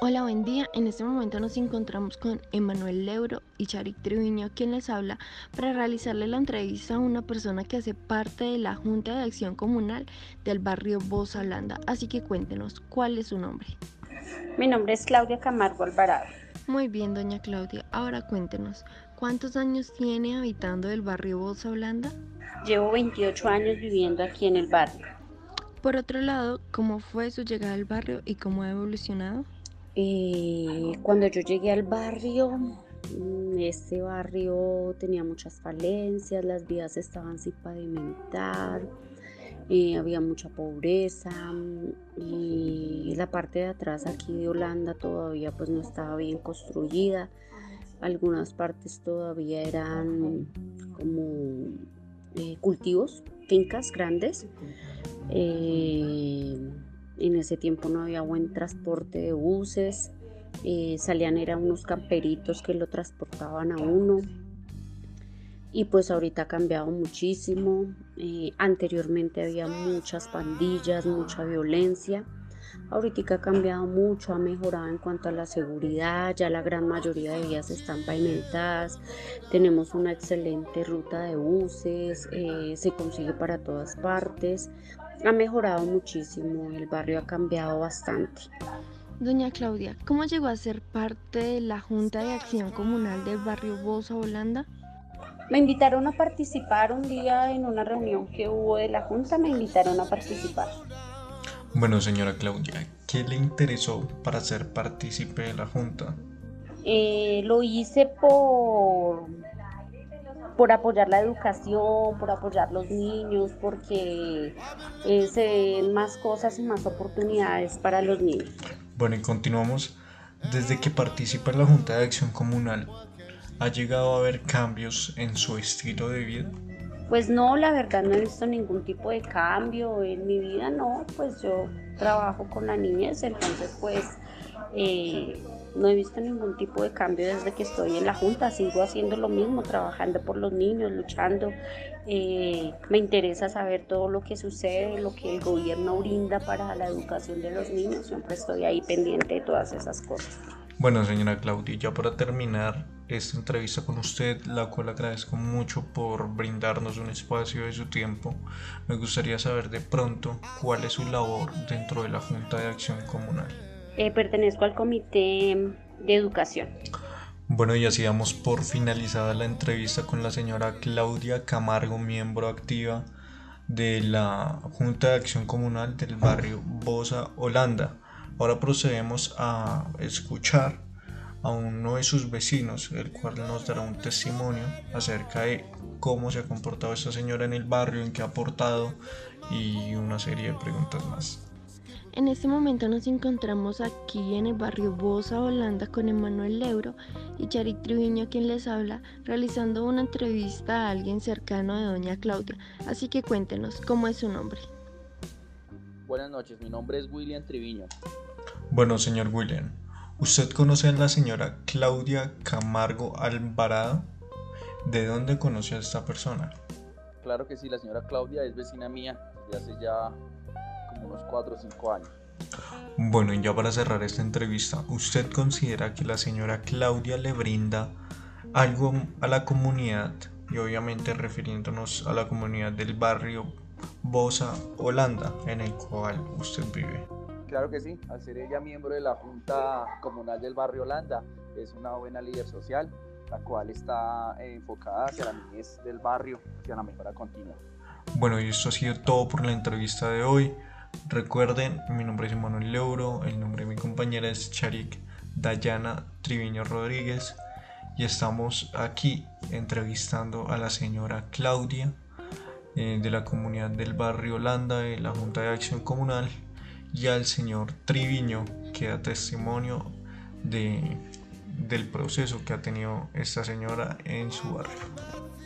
Hola, buen día. En este momento nos encontramos con Emanuel Leuro y Charik Triviño, quien les habla, para realizarle la entrevista a una persona que hace parte de la Junta de Acción Comunal del barrio Bosa Holanda. Así que cuéntenos, ¿cuál es su nombre? Mi nombre es Claudia Camargo Alvarado. Muy bien, doña Claudia. Ahora cuéntenos, ¿cuántos años tiene habitando el barrio Bosa Holanda? Llevo 28 años viviendo aquí en el barrio. Por otro lado, ¿cómo fue su llegada al barrio y cómo ha evolucionado? Eh, cuando yo llegué al barrio, mm, este barrio tenía muchas falencias, las vías estaban sin pavimentar, eh, había mucha pobreza mm, y la parte de atrás aquí de Holanda todavía pues no estaba bien construida. Algunas partes todavía eran como eh, cultivos, fincas grandes. En ese tiempo no había buen transporte de buses, eh, salían eran unos camperitos que lo transportaban a uno. Y pues ahorita ha cambiado muchísimo. Eh, anteriormente había muchas pandillas, mucha violencia. Ahorita ha cambiado mucho, ha mejorado en cuanto a la seguridad, ya la gran mayoría de vías están pavimentadas, tenemos una excelente ruta de buses, eh, se consigue para todas partes, ha mejorado muchísimo, el barrio ha cambiado bastante. Doña Claudia, ¿cómo llegó a ser parte de la Junta de Acción Comunal del barrio Bosa Holanda? Me invitaron a participar un día en una reunión que hubo de la Junta, me invitaron a participar. Bueno, señora Claudia, ¿qué le interesó para ser partícipe de la Junta? Eh, lo hice por por apoyar la educación, por apoyar los niños, porque eh, se ven más cosas y más oportunidades para los niños. Bueno, y continuamos. Desde que participa en la Junta de Acción Comunal, ¿ha llegado a haber cambios en su estilo de vida? Pues no, la verdad no he visto ningún tipo de cambio en mi vida, no, pues yo trabajo con la niñez, entonces pues eh, no he visto ningún tipo de cambio desde que estoy en la Junta, sigo haciendo lo mismo, trabajando por los niños, luchando. Eh, me interesa saber todo lo que sucede, lo que el gobierno brinda para la educación de los niños, siempre estoy ahí pendiente de todas esas cosas. Bueno, señora Claudia, para terminar esta entrevista con usted, la cual agradezco mucho por brindarnos un espacio de su tiempo, me gustaría saber de pronto cuál es su labor dentro de la Junta de Acción Comunal. Eh, pertenezco al Comité de Educación. Bueno, y así damos por finalizada la entrevista con la señora Claudia Camargo, miembro activa de la Junta de Acción Comunal del barrio Bosa, Holanda. Ahora procedemos a escuchar a uno de sus vecinos, el cual nos dará un testimonio acerca de cómo se ha comportado esta señora en el barrio, en qué ha aportado y una serie de preguntas más. En este momento nos encontramos aquí en el barrio Bosa, Holanda, con Emanuel Leuro y Charik Triviño, quien les habla, realizando una entrevista a alguien cercano de Doña Claudia. Así que cuéntenos, ¿cómo es su nombre? Buenas noches, mi nombre es William Triviño. Bueno, señor William, ¿usted conoce a la señora Claudia Camargo Alvarado? ¿De dónde conoce a esta persona? Claro que sí, la señora Claudia es vecina mía desde hace ya unos 4 o 5 años. Bueno, y ya para cerrar esta entrevista, ¿usted considera que la señora Claudia le brinda algo a la comunidad y obviamente refiriéndonos a la comunidad del barrio Bosa, Holanda, en el cual usted vive? Claro que sí, al ser ella miembro de la Junta Comunal del Barrio Holanda, es una buena líder social, la cual está enfocada hacia la niñez del barrio, hacia la mejora continua. Bueno, y esto ha sido todo por la entrevista de hoy. Recuerden, mi nombre es Manuel Leuro, el nombre de mi compañera es Charik Dayana Triviño Rodríguez y estamos aquí entrevistando a la señora Claudia eh, de la comunidad del barrio Holanda de la Junta de Acción Comunal y al señor Triviño que da testimonio de, del proceso que ha tenido esta señora en su barrio.